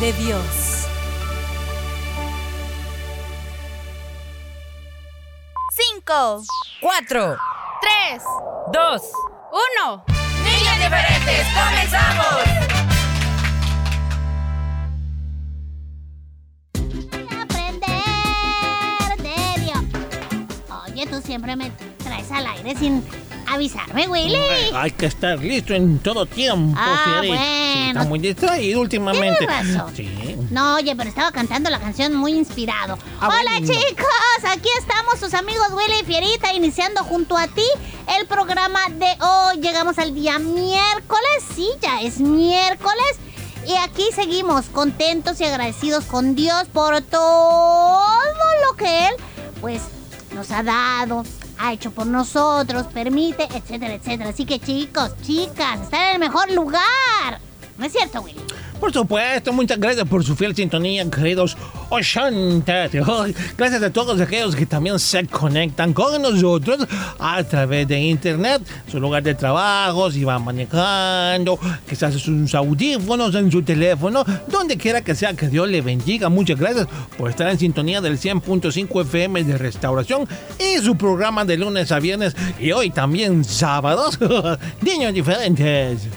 de Dios. Cinco, Cuatro, tres, dos, uno. niños diferentes, comenzamos. aprender de Dios. Oye, tú siempre me traes al aire sin avisarme, Willy. Hay que estar listo en todo tiempo, Ah, Fierita. bueno. Sí, está muy distraído últimamente. Tienes razón. Sí. No, oye, pero estaba cantando la canción muy inspirado. Ah, Hola bueno. chicos, aquí estamos sus amigos Willy y Fierita iniciando junto a ti el programa de hoy. Llegamos al día miércoles, sí, ya es miércoles. Y aquí seguimos contentos y agradecidos con Dios por todo lo que Él, pues, nos ha dado, ha hecho por nosotros, permite, etcétera, etcétera. Así que chicos, chicas, están en el mejor lugar. ¿No es cierto, Willy? Por supuesto, muchas gracias por su fiel sintonía, queridos oyentes. Gracias a todos aquellos que también se conectan con nosotros a través de internet, su lugar de trabajo, si van manejando, quizás sus audífonos en su teléfono, donde quiera que sea, que Dios le bendiga. Muchas gracias por estar en sintonía del 100.5 FM de Restauración y su programa de lunes a viernes y hoy también sábados. Niños diferentes.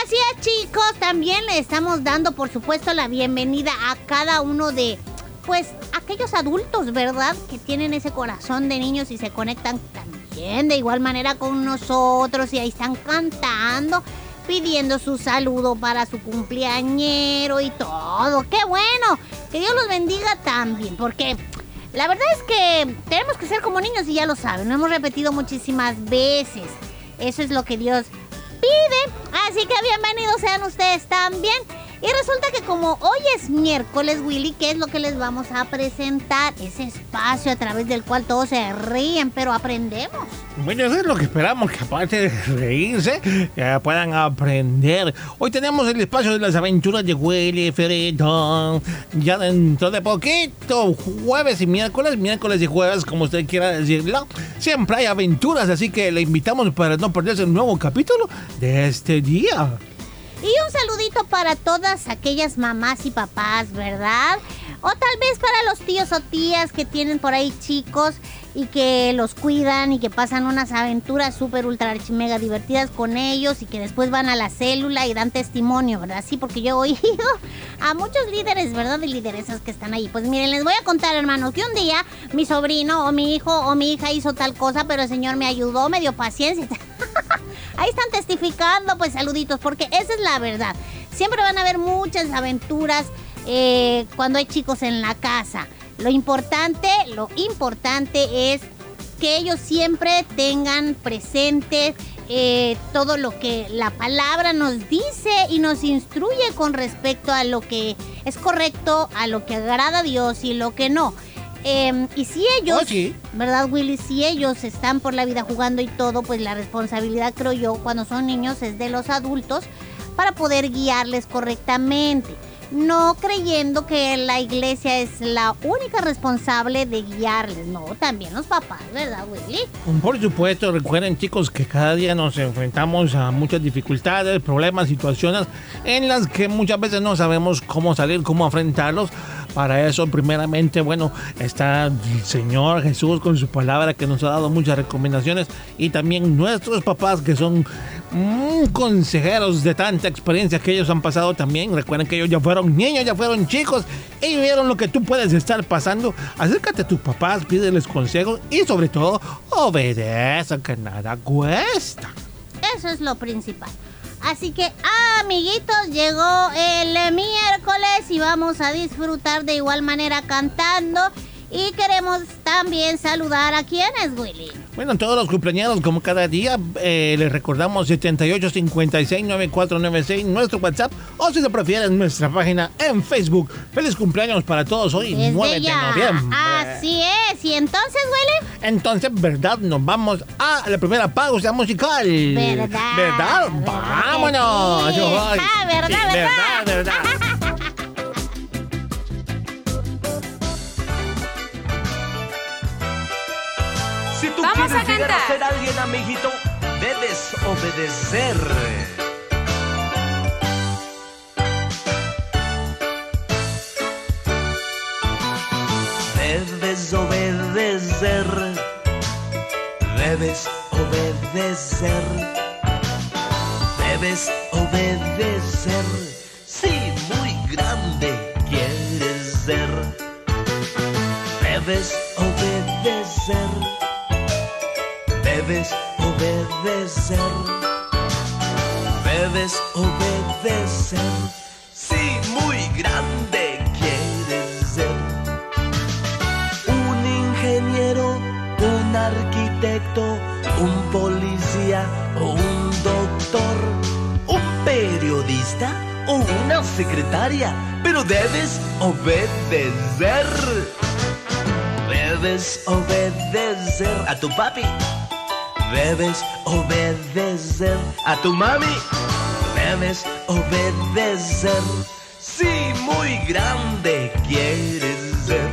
Así es, chicos, también le estamos dando, por supuesto, la bienvenida a cada uno de, pues, aquellos adultos, ¿verdad? Que tienen ese corazón de niños y se conectan también de igual manera con nosotros y ahí están cantando, pidiendo su saludo para su cumpleañero y todo. ¡Qué bueno! Que Dios los bendiga también, porque... La verdad es que tenemos que ser como niños y ya lo saben, lo hemos repetido muchísimas veces. Eso es lo que Dios Así que bienvenidos sean ustedes también. Y resulta que como hoy es miércoles, Willy, ¿qué es lo que les vamos a presentar? Ese espacio a través del cual todos se ríen, pero aprendemos. Bueno, eso es lo que esperamos, que aparte de reírse, que puedan aprender. Hoy tenemos el espacio de las aventuras de Willy Ferito. Ya dentro de poquito, jueves y miércoles, miércoles y jueves, como usted quiera decirlo, siempre hay aventuras, así que le invitamos para no perderse el nuevo capítulo de este día. Y un saludito para todas aquellas mamás y papás, ¿verdad? O tal vez para los tíos o tías que tienen por ahí chicos y que los cuidan y que pasan unas aventuras súper ultra mega divertidas con ellos y que después van a la célula y dan testimonio, ¿verdad? Sí, porque yo he oído a muchos líderes, ¿verdad? De lideresas que están ahí. Pues miren, les voy a contar, hermanos, que un día mi sobrino o mi hijo o mi hija hizo tal cosa, pero el Señor me ayudó, me dio paciencia. Ahí están testificando, pues saluditos, porque esa es la verdad. Siempre van a haber muchas aventuras eh, cuando hay chicos en la casa. Lo importante, lo importante es que ellos siempre tengan presente eh, todo lo que la palabra nos dice y nos instruye con respecto a lo que es correcto, a lo que agrada a Dios y lo que no. Eh, y si ellos, Oh, sí. ¿verdad, Willy? Si ellos están por la vida jugando y todo, pues la responsabilidad, creo yo, cuando son niños es de los adultos para poder guiarles correctamente. no creyendo que la iglesia es la única responsable de guiarles. No, también los papás, ¿verdad, Willy? Por supuesto, recuerden chicos que cada día nos enfrentamos a muchas dificultades, problemas, situaciones en las que muchas veces no sabemos cómo salir, cómo enfrentarlos. Para eso, primeramente, bueno, está el Señor Jesús con su palabra que nos ha dado muchas recomendaciones y también nuestros papás que son mm, consejeros de tanta experiencia que ellos han pasado también. Recuerden que ellos ya fueron niños, ya fueron chicos y vieron lo que tú puedes estar pasando. Acércate a tus papás, pídeles consejos y sobre todo, obedece que nada cuesta. Eso es lo principal. Así que, amiguitos, llegó el miércoles y vamos a disfrutar de igual manera cantando. Y queremos también saludar a quienes, Willy. Bueno, todos los cumpleaños, como cada día, eh, les recordamos 78569496, nuestro WhatsApp, o si lo prefieren, nuestra página en Facebook. Feliz cumpleaños para todos hoy, Desde 9 de noviembre. Así es. Y entonces, Willy, Entonces, ¿verdad? Nos vamos a la primera pausa musical. ¿Verdad? ¿Verdad? ¿Verdad ¡Vámonos! sí? Ah, ¿verdad, sí, verdad? verdad, Si tú Vamos quieres a llegar a ser alguien, amiguito, debes obedecer. Debes obedecer. Debes obedecer. Debes obedecer. Sí, muy grande quieres ser. Debes obedecer. Debes obedecer. Debes obedecer. Sí, muy grande quieres ser. Un ingeniero, un arquitecto, un policía o un doctor, un periodista o una secretaria, pero debes obedecer. Debes obedecer a tu papi. Debes obedecer a tu mami. Debes obedecer. Sí, muy grande quieres ser.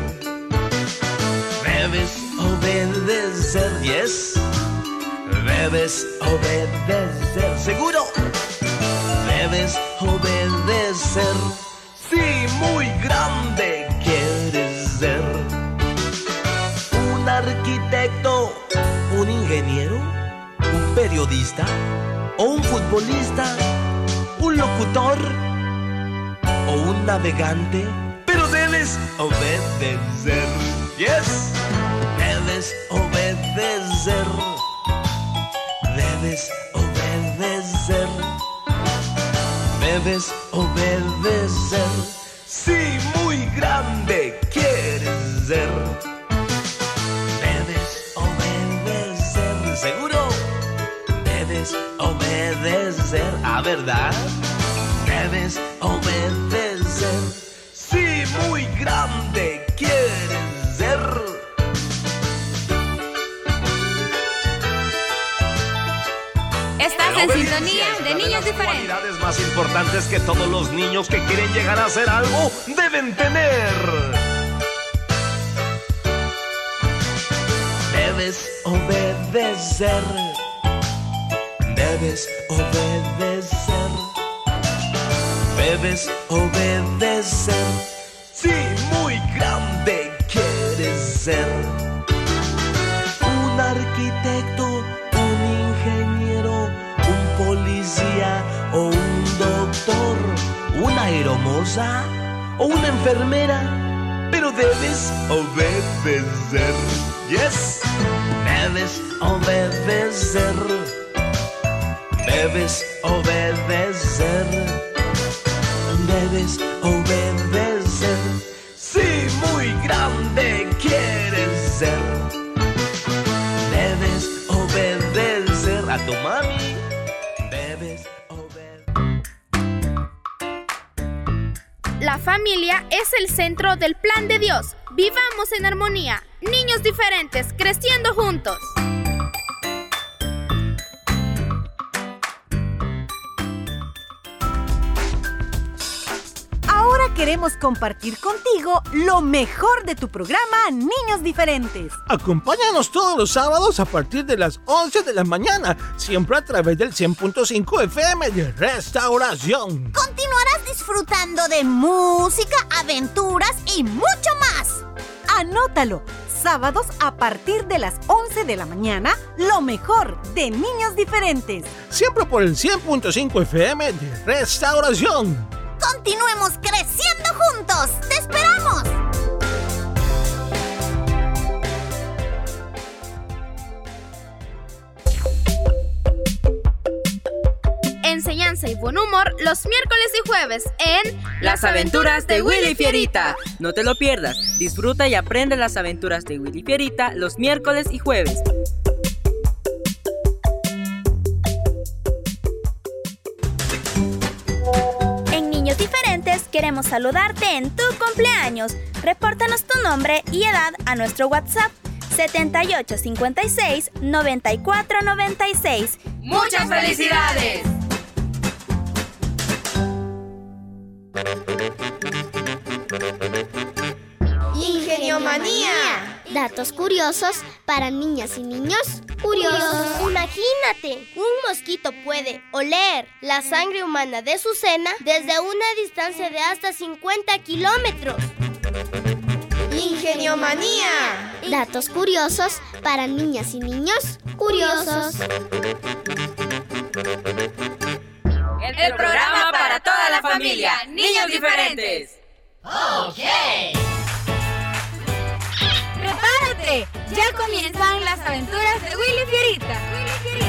Debes obedecer, yes. Debes obedecer, seguro. Debes obedecer. Sí, muy grande quieres ser un arquitecto, un ingeniero, periodista o un futbolista, un locutor o un navegante, pero debes obedecer. Yes, debes obedecer. Debes obedecer. Debes obedecer. Sí, muy grande quieres ser. Obedecer, a verdad. Debes obedecer. Sí, muy grande quieres ser. Estás en sintonía de niños las diferentes. cualidades más importantes que todos los niños que quieren llegar a hacer algo deben tener. Debes obedecer. Debes obedecer. Debes obedecer. Sí, muy grande quieres ser un arquitecto, un ingeniero, un policía o un doctor, una aeromoza o una enfermera, pero debes obedecer. Yes, debes obedecer. Debes obedecer. Debes obedecer. Sí, muy grande quieres ser. Debes obedecer a tu mami. Debes obedecer. La familia es el centro del plan de Dios. Vivamos en armonía. Niños diferentes, creciendo juntos. Queremos compartir contigo lo mejor de tu programa Niños Diferentes. Acompáñanos todos los sábados a partir de las 11 de la mañana, siempre a través del 100.5 FM de Restauración. Continuarás disfrutando de música, aventuras y mucho más. Anótalo. Sábados a partir de las 11 de la mañana, lo mejor de Niños Diferentes. Siempre por el 100.5 FM de Restauración. Continuemos creciendo juntos. ¡Te esperamos! Enseñanza y buen humor los miércoles y jueves en Las aventuras de Willy Fierita. No te lo pierdas. Disfruta y aprende las aventuras de Willy Fierita los miércoles y jueves. Queremos saludarte en tu cumpleaños. Repórtanos tu nombre y edad a nuestro WhatsApp 7856 9496. ¡Muchas felicidades! Ingeniomanía. Datos curiosos para niñas y niños curiosos. Imagínate, un mosquito puede oler la sangre humana de su cena desde una distancia de hasta 50 kilómetros. Ingeniomanía. Datos curiosos para niñas y niños curiosos. El programa para toda la familia. Niños diferentes. Ya comienzan las aventuras de Willy Fierita. Willy Fierita.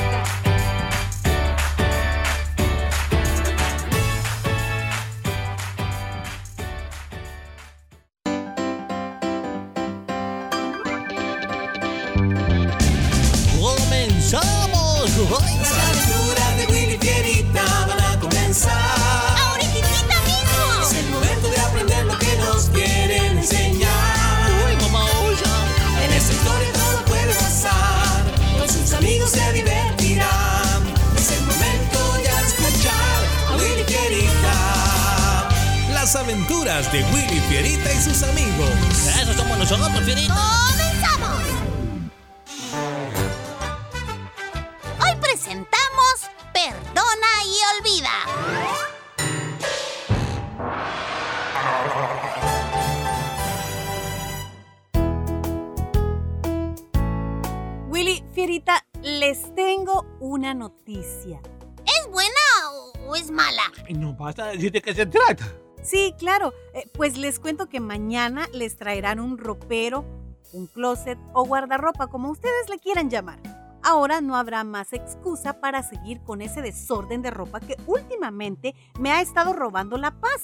Decir de qué se trata. Sí, claro. eh, pues les cuento que mañana les traerán un ropero, un closet o guardarropa, como ustedes le quieran llamar. Ahora no habrá más excusa para seguir con ese desorden de ropa que últimamente me ha estado robando la paz.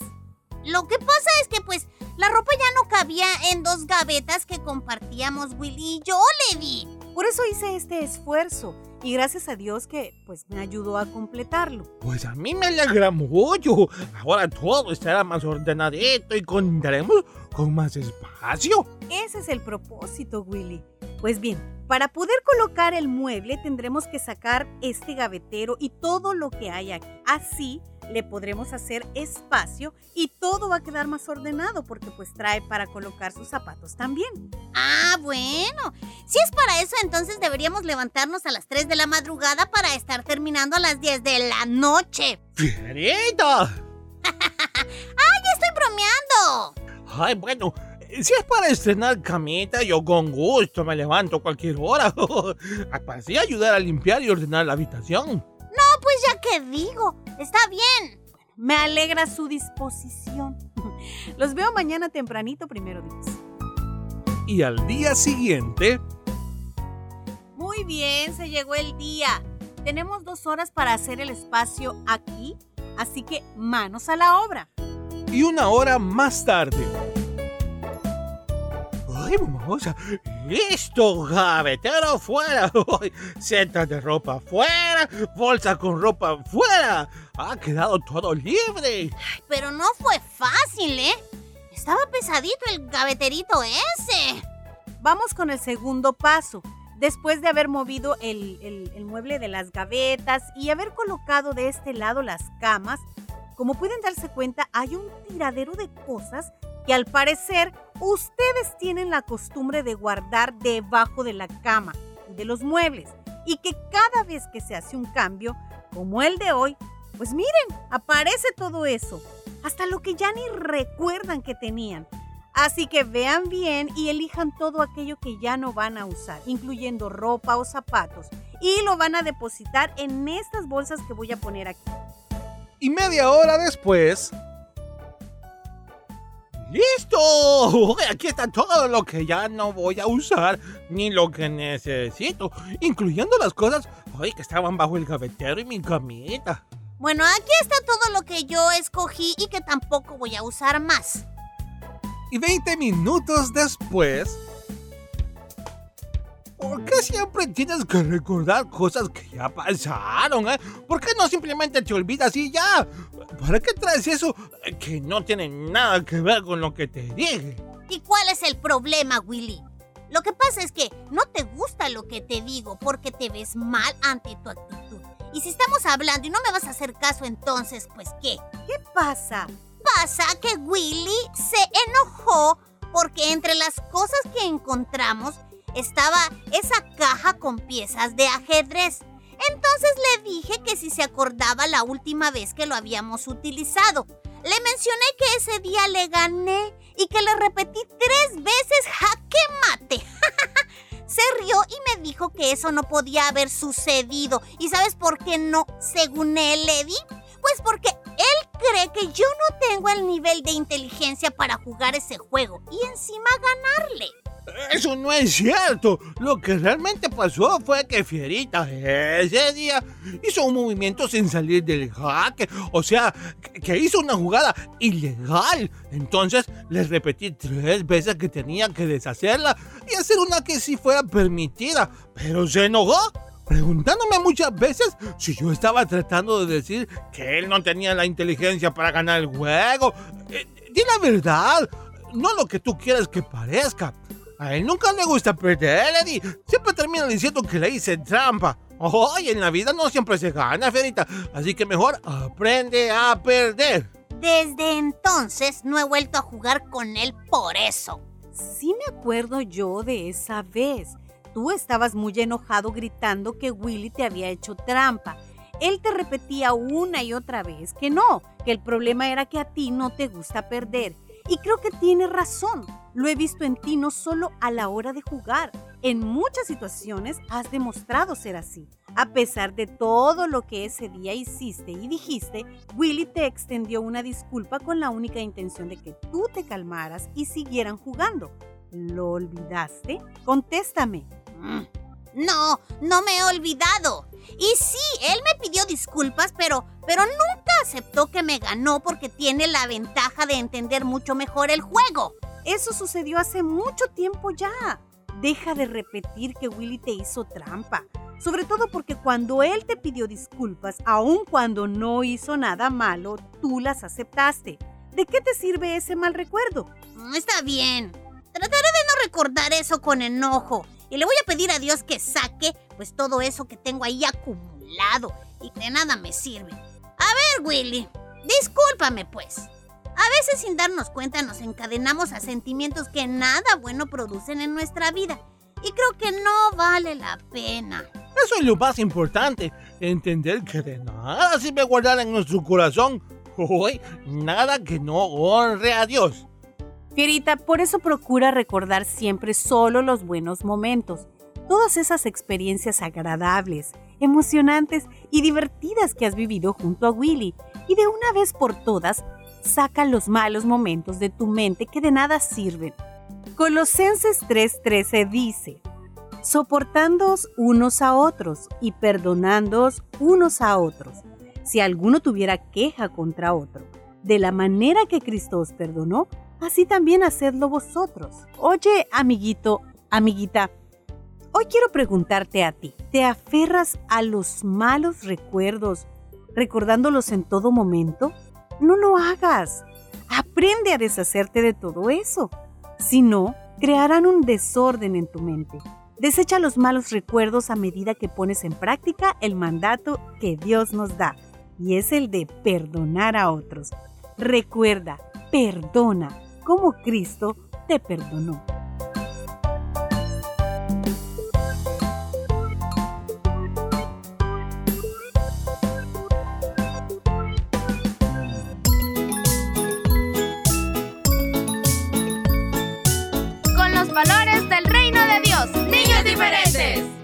Lo que pasa es que pues la ropa ya no cabía en dos gavetas que compartíamos Willy y yo, Levi. Por eso hice este esfuerzo y gracias a Dios que pues me ayudó a completarlo. Pues a mí me alegra mucho. Ahora todo estará más ordenadito y contaremos con más espacio. Ese es el propósito, Willy. Pues bien, para poder colocar el mueble tendremos que sacar este gavetero y todo lo que hay aquí. Así le podremos hacer espacio y todo va a quedar más ordenado porque pues trae para colocar sus zapatos también. Ah, bueno. Si es para eso, entonces deberíamos levantarnos a las 3 de la madrugada para estar terminando a las 10 de la noche. ¡Fierita! ¡Ay, estoy bromeando! Ay, bueno, si es para estrenar camita, yo con gusto me levanto a cualquier hora. Para así ayudar a limpiar y ordenar la habitación. Pues ya que digo, está bien. Me alegra su disposición. Los veo mañana tempranito, primero Dios. Y al día siguiente, Muy bien, se llegó el día. Tenemos dos horas para hacer el espacio aquí, así que manos a la obra. y una hora más tarde. Ay, mamosa, listo, gavetero fuera. Setas de ropa fuera, bolsa con ropa fuera. Ha quedado todo libre. Pero no fue fácil, ¿eh? Estaba pesadito el gaveterito ese. Vamos con el segundo paso. Después de haber movido el, el- el mueble de las gavetas y haber colocado de este lado las camas, Como pueden darse cuenta, hay un tiradero de cosas que al parecer ustedes tienen la costumbre de guardar debajo de la cama y de los muebles. Y que cada vez que se hace un cambio, como el de hoy, pues miren, aparece todo eso. Hasta lo que ya ni recuerdan que tenían. Así que vean bien y elijan todo aquello que ya no van a usar, incluyendo ropa o zapatos. Y lo van a depositar en estas bolsas que voy a poner aquí. Y media hora después... ¡Listo! Aquí está todo lo que ya no voy a usar ni lo que necesito, incluyendo las cosas ay, que estaban bajo el gavetero y mi camita. Bueno, aquí está todo lo que yo escogí y que tampoco voy a usar más. Y 20 minutos después... ¿Por qué siempre tienes que recordar cosas que ya pasaron, eh? ¿Por qué no simplemente te olvidas y ya? ¿Para qué traes eso que no tiene nada que ver con lo que te dije? ¿Y cuál es el problema, Willy? Lo que pasa es que no te gusta lo que te digo porque te ves mal ante tu actitud. Y si estamos hablando y no me vas a hacer caso entonces, pues ¿qué? ¿Qué pasa? Pasa que Willy se enojó porque entre las cosas que encontramos estaba esa caja con piezas de ajedrez. Entonces le dije que si se acordaba la última vez que lo habíamos utilizado. Le mencioné que ese día le gané y que le repetí tres veces jaque mate. se rió y me dijo que eso no podía haber sucedido. ¿Y sabes por qué no, según él, Lady? Pues porque él cree que yo no tengo el nivel de inteligencia para jugar ese juego y encima ganarle. Eso no es cierto. Lo que realmente pasó fue que Fierita ese día hizo un movimiento sin salir del jaque. O sea, que hizo una jugada ilegal. Entonces le repetí tres veces que tenía que deshacerla y hacer una que sí fuera permitida. Pero se enojó preguntándome muchas veces si yo estaba tratando de decir que él no tenía la inteligencia para ganar el juego. Eh, di la verdad, no lo que tú quieres que parezca. A él nunca le gusta perder, Eddie. Siempre termina diciendo que le hice trampa. Oye, en la vida no siempre se gana, Ferita. Así que mejor aprende a perder. Desde entonces no he vuelto a jugar con él por eso. Sí me acuerdo yo de esa vez. Tú estabas muy enojado gritando que Willy te había hecho trampa. Él te repetía una y otra vez que no, que el problema era que a ti no te gusta perder. Y creo que tiene razón. Lo he visto en ti no solo a la hora de jugar. En muchas situaciones has demostrado ser así. A pesar de todo lo que ese día hiciste y dijiste, Willy te extendió una disculpa con la única intención de que tú te calmaras y siguieran jugando. ¿Lo olvidaste? Contéstame. No, no me he olvidado. Y sí, él me pidió disculpas, pero, pero nunca aceptó que me ganó porque tiene la ventaja de entender mucho mejor el juego. Eso sucedió hace mucho tiempo ya. Deja de repetir que Willy te hizo trampa. Sobre todo porque cuando él te pidió disculpas, aun cuando no hizo nada malo, tú las aceptaste. ¿De qué te sirve ese mal recuerdo? Está bien. Trataré de no recordar eso con enojo. Y le voy a pedir a Dios que saque pues todo eso que tengo ahí acumulado y de nada me sirve. A ver, Willy, discúlpame pues. A veces sin darnos cuenta nos encadenamos a sentimientos que nada bueno producen en nuestra vida. Y creo que no vale la pena. Eso es lo más importante, entender que de nada sirve guardar en nuestro corazón hoy nada que no honre a Dios. Fierita, por eso procura recordar siempre solo los buenos momentos, todas esas experiencias agradables, emocionantes y divertidas que has vivido junto a Willy, y de una vez por todas, saca los malos momentos de tu mente que de nada sirven. Colosenses 3:13 dice, soportándoos unos a otros y perdonándoos unos a otros, si alguno tuviera queja contra otro. De la manera que Cristo os perdonó, así también hacedlo vosotros. Oye, amiguito, amiguita, hoy quiero preguntarte a ti, ¿te aferras a los malos recuerdos recordándolos en todo momento? No lo hagas. Aprende a deshacerte de todo eso. Si no, crearán un desorden en tu mente. Desecha los malos recuerdos a medida que pones en práctica el mandato que Dios nos da. y es el de perdonar a otros. Recuerda, perdona como Cristo te perdonó. Con los valores del reino de Dios. Niños diferentes.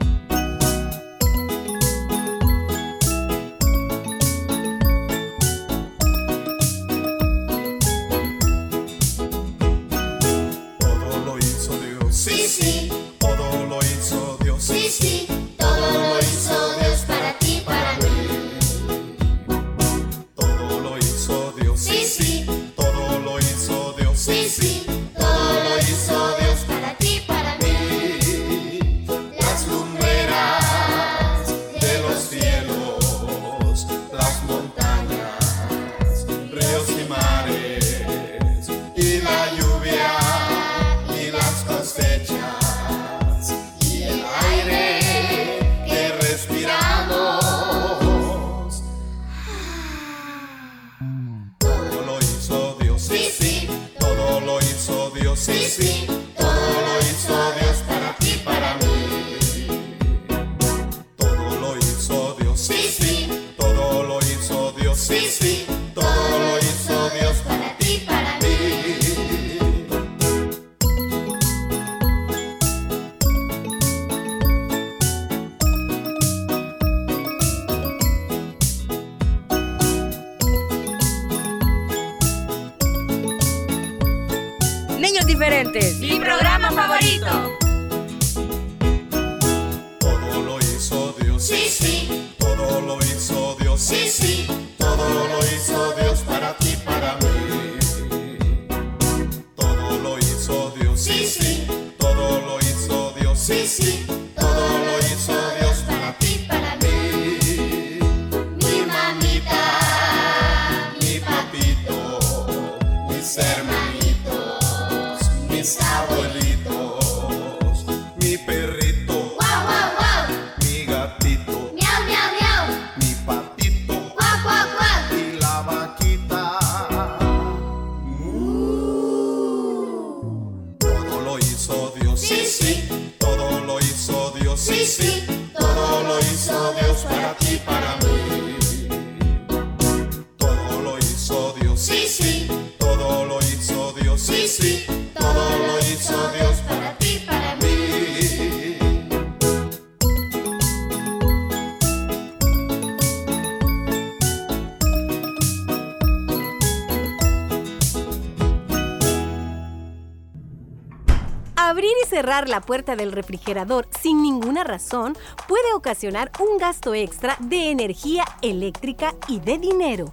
La puerta del refrigerador sin ninguna razón puede ocasionar un gasto extra de energía eléctrica y de dinero.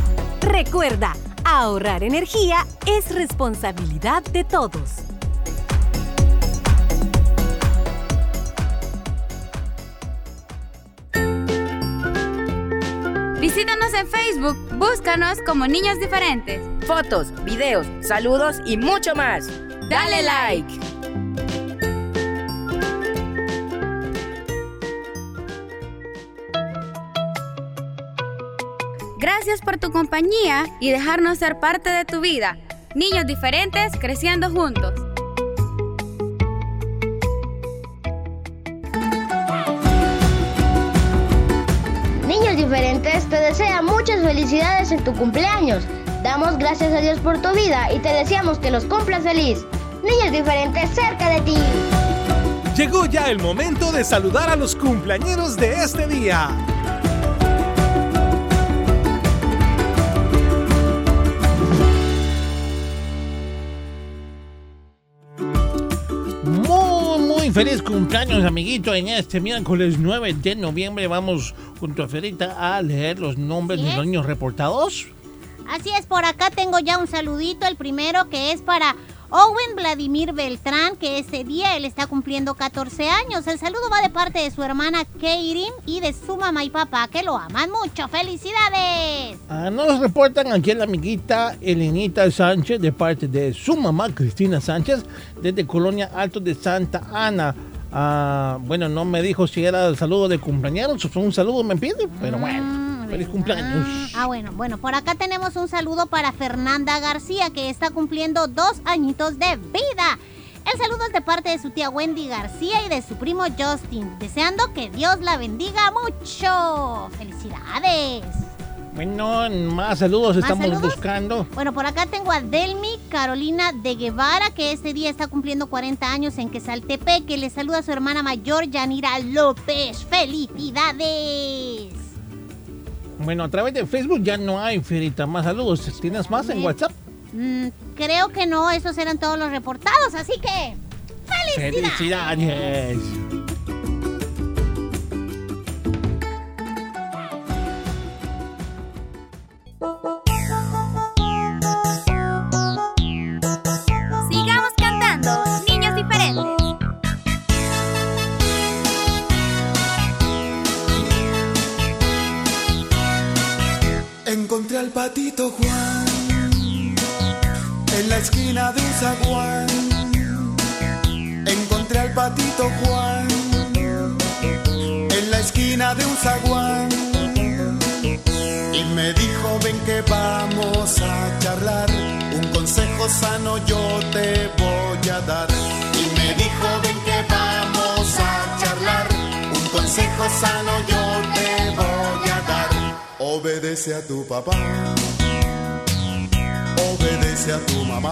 Recuerda, ahorrar energía es responsabilidad de todos. Visítanos en Facebook, búscanos como Niños Diferentes. Fotos, videos, saludos y mucho más. Dale like. Gracias por tu compañía y dejarnos ser parte de tu vida. Niños diferentes creciendo juntos. Niños diferentes te desea muchas felicidades en tu cumpleaños. Damos gracias a Dios por tu vida y te deseamos que los cumplas feliz. Niños diferentes cerca de ti. Llegó ya el momento de saludar a los cumpleañeros de este día. Muy, feliz cumpleaños, amiguito. En este miércoles 9 de noviembre vamos junto a Ferita a leer los nombres de los niños reportados. Así es, por acá tengo ya un saludito, el primero que es para Owen Vladimir Beltrán, que este día él está cumpliendo 14 años. El saludo va de parte de su hermana Keirin y de su mamá y papá, que lo aman mucho. ¡Felicidades! Ah, nos reportan aquí la amiguita Elenita Sánchez de parte de su mamá Cristina Sánchez desde Colonia Alto de Santa Ana. Ah, bueno, no me dijo si era el saludo de cumpleaños o un saludo me pide, pero bueno. Feliz cumpleaños. Ah, bueno, bueno, por acá tenemos un saludo para Fernanda García, que está cumpliendo dos añitos de vida. El saludo es de parte de su tía Wendy García y de su primo Justin, deseando que Dios la bendiga mucho. ¡Felicidades! Bueno, más saludos estamos buscando. Bueno, por acá tengo a Delmi Carolina de Guevara, que este día está cumpliendo 40 años en Quesaltepec, que le saluda a su hermana mayor, Yanira López. ¡Felicidades! Bueno, a través de Facebook ya no hay, Ferita, más saludos. ¿Tienes más en WhatsApp? Mm, creo que no, esos eran todos los reportados, así que... ¡Felicidades! ¡Felicidades! Encontré al patito Juan en la esquina de un zaguán. Y me dijo, ven que vamos a charlar. Un consejo sano yo te voy a dar. Y me dijo, ven que vamos a charlar. Un consejo sano yo te voy a dar. Obedece a tu papá. Obedece a tu mamá.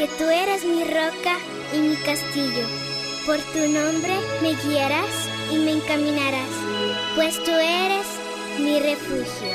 Porque tú eres mi roca y mi castillo. Por tu nombre me guiarás y me encaminarás, pues tú eres mi refugio.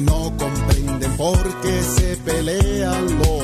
y no comprenden por qué se pelean los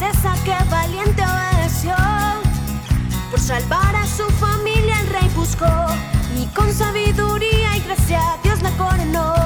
princesa que valiente obedeció. Por salvar a su familia el rey buscó y con sabiduría y gracia Dios la coronó.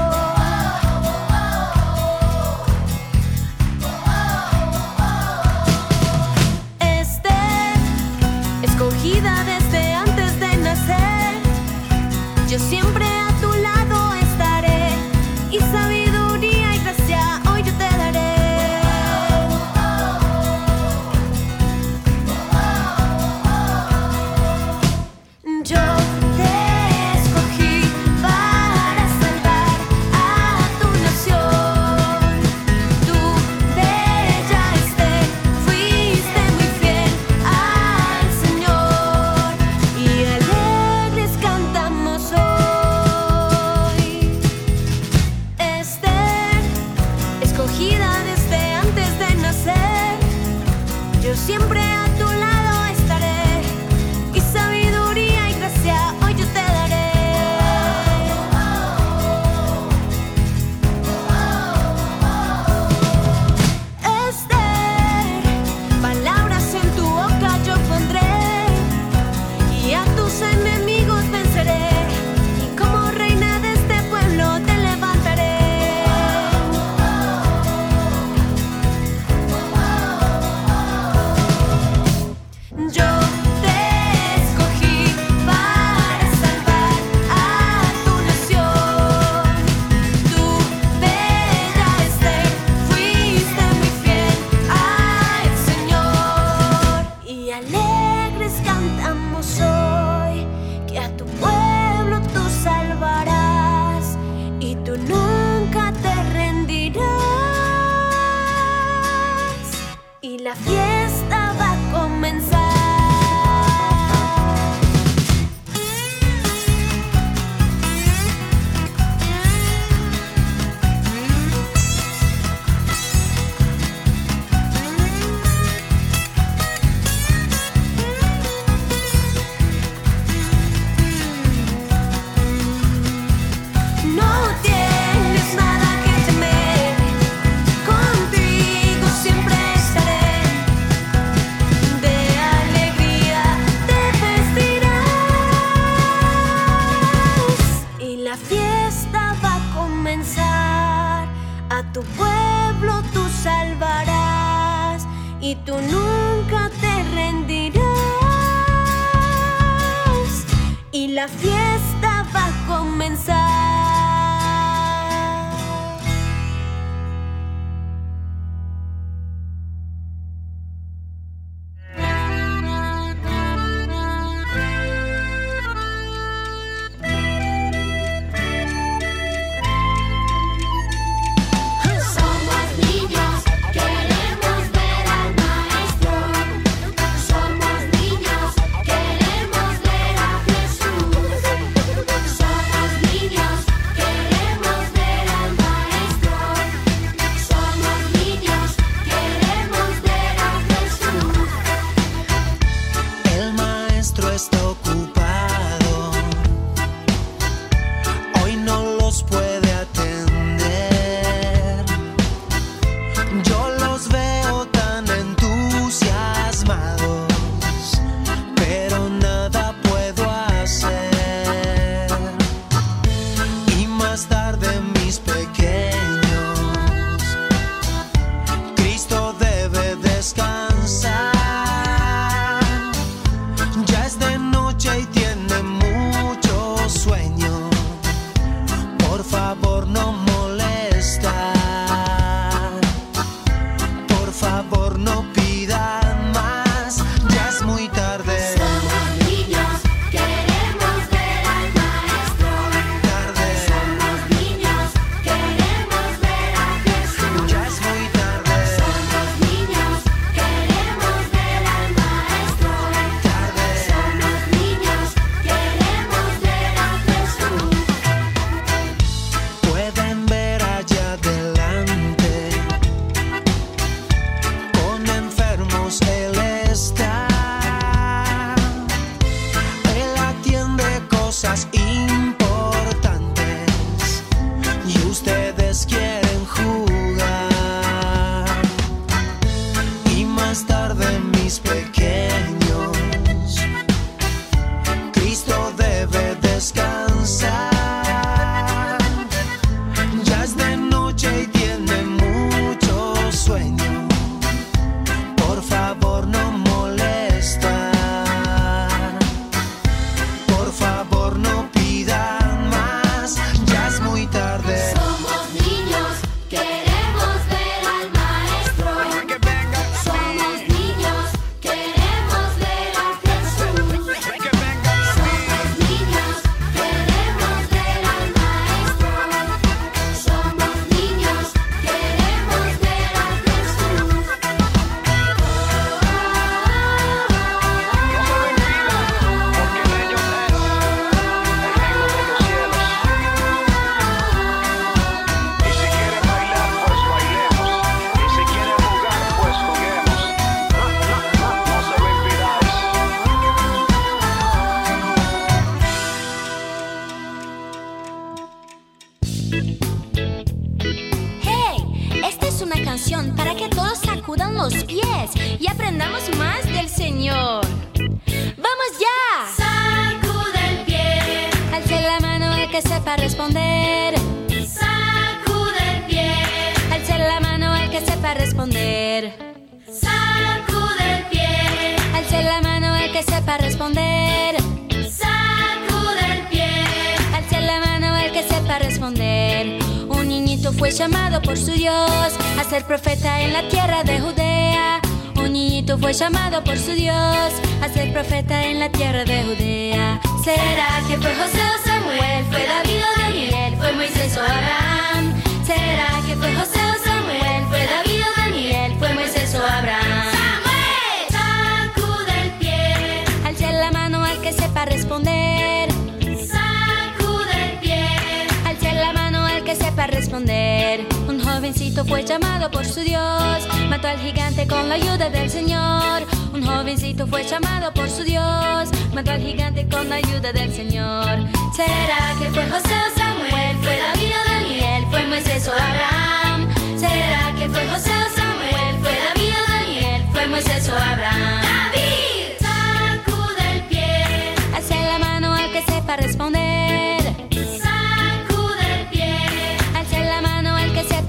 Jovencito fue llamado por su Dios, mató al gigante con la ayuda del Señor. Un jovencito fue llamado por su Dios, mató al gigante con la ayuda del Señor. ¿Será que fue José o Samuel? ¿Fue David o Daniel? ¿Fue Moisés o Abraham? ¿Será que fue José o Samuel? ¿Fue David o Daniel? ¿Fue Moisés o Abraham? David, sacude el pie, Alce la mano al que sepa responder.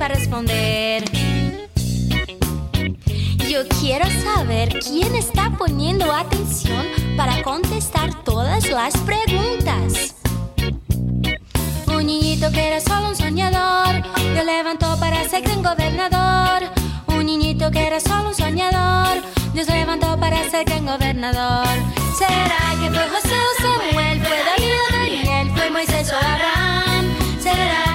Responder. Yo quiero saber quién está poniendo atención para contestar todas las preguntas. Un niñito que era solo un soñador, Dios levantó para ser gran gobernador. Un niñito que era solo un soñador, Dios levantó para ser gran gobernador. ¿Será que fue José o Samuel? ¿Fue David o Daniel? ¿Fue Moisés o Abraham? ¿Será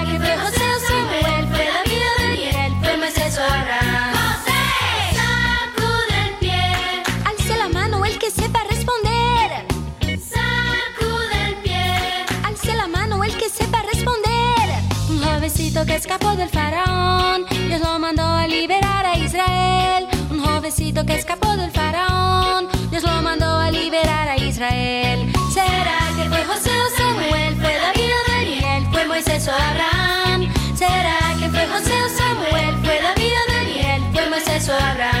que escapó del faraón, Dios lo mandó a liberar a Israel. Un jovencito que escapó del faraón, Dios lo mandó a liberar a Israel. ¿Será que fue José o Samuel? ¿Fue David o Daniel? ¿Fue Moisés o Abraham? ¿Será que fue José o Samuel? ¿Fue David o Daniel? ¿Fue Moisés o Abraham?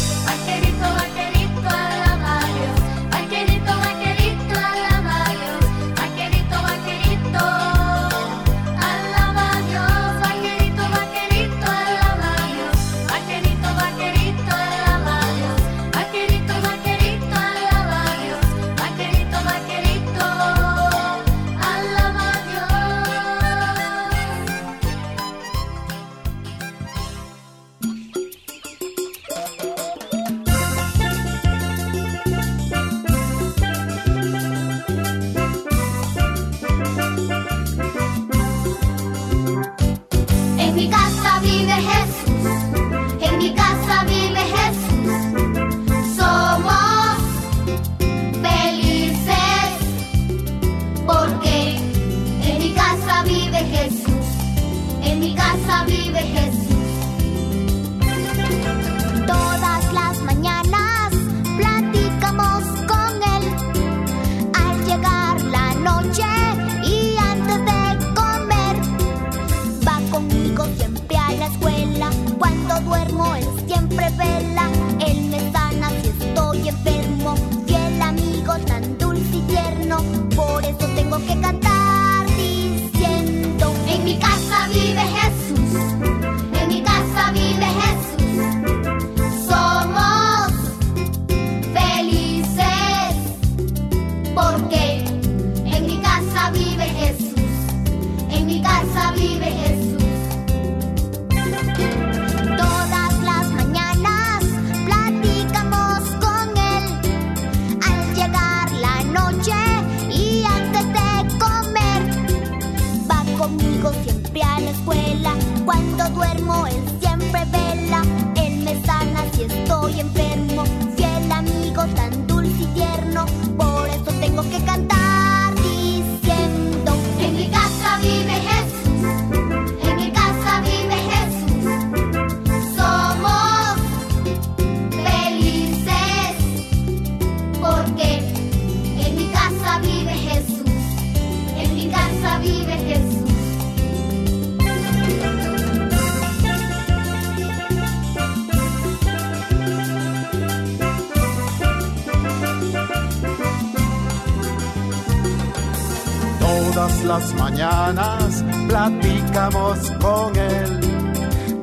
Las mañanas platicamos con él.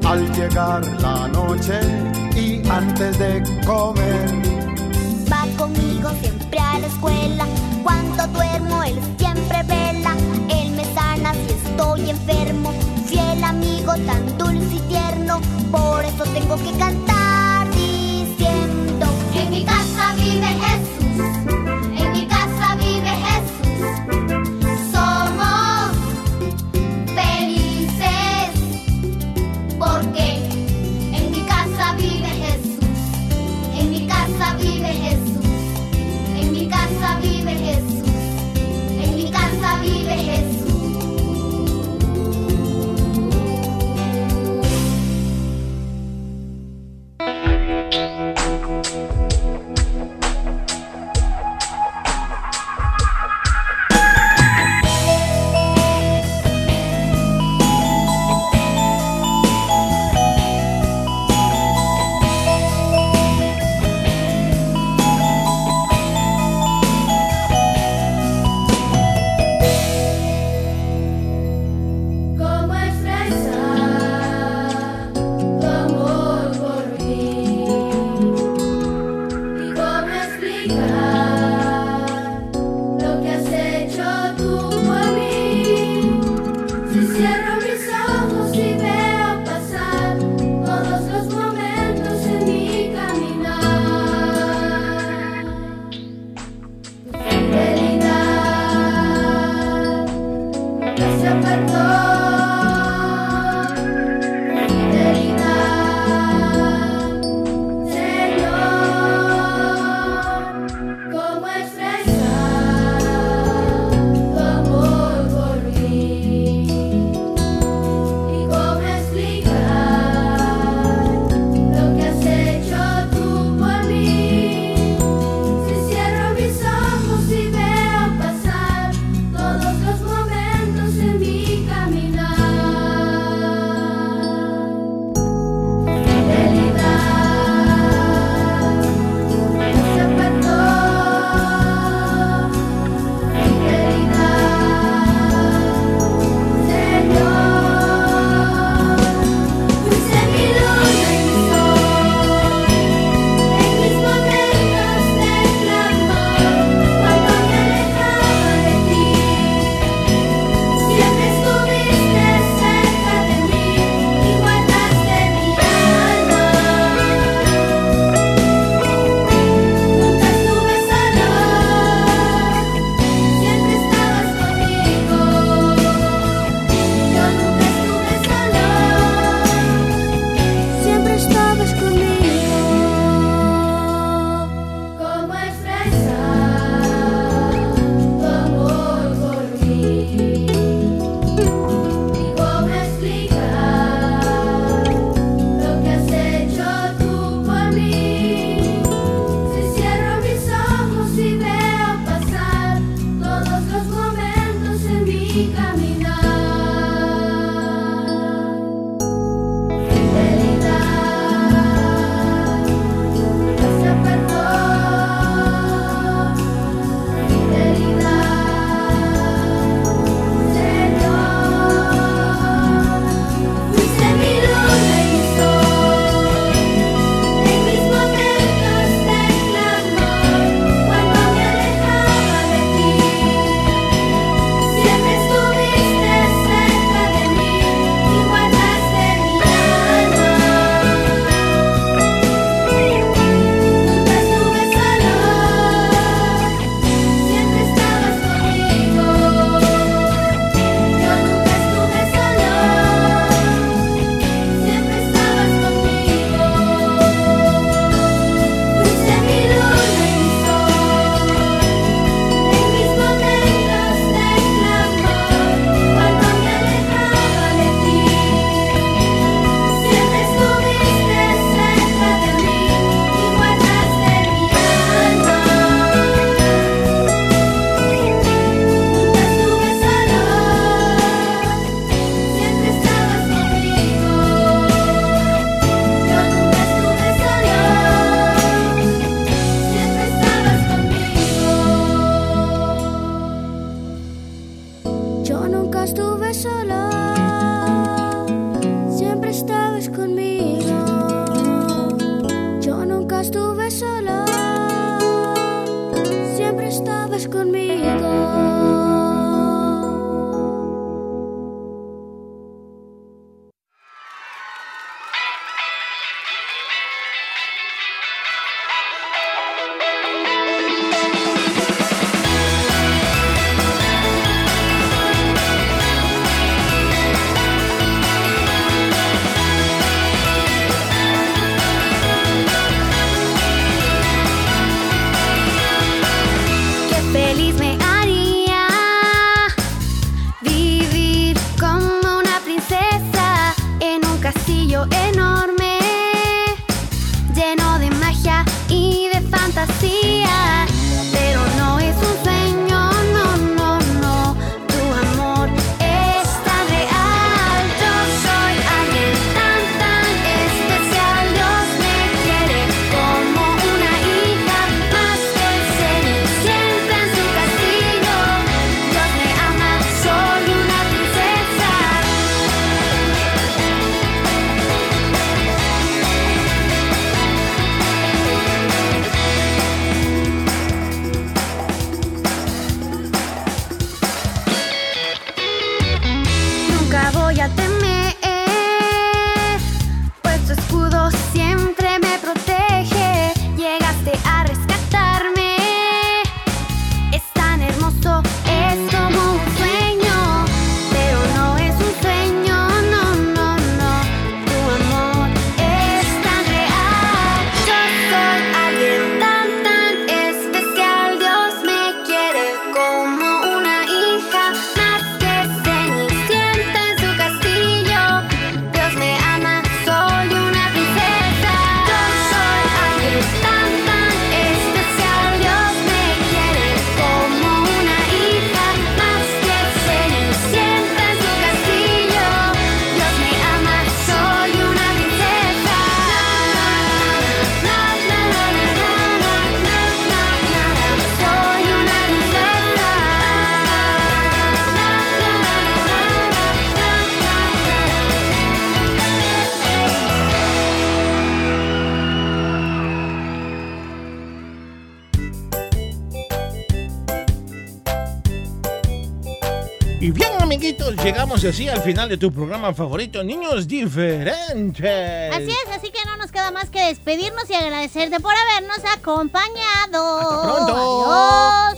Al llegar la noche y antes de comer. Va conmigo siempre a la escuela. Cuando duermo, él siempre vela. Él me sana si estoy enfermo. Fiel amigo, tan dulce y tierno. Por eso tengo que cantar diciendo: En mi casa vive Jesús, llegamos así al final de tu programa favorito, Niños Diferentes. Así es, así que no nos queda más que despedirnos y agradecerte por habernos acompañado. Hasta pronto. Adiós.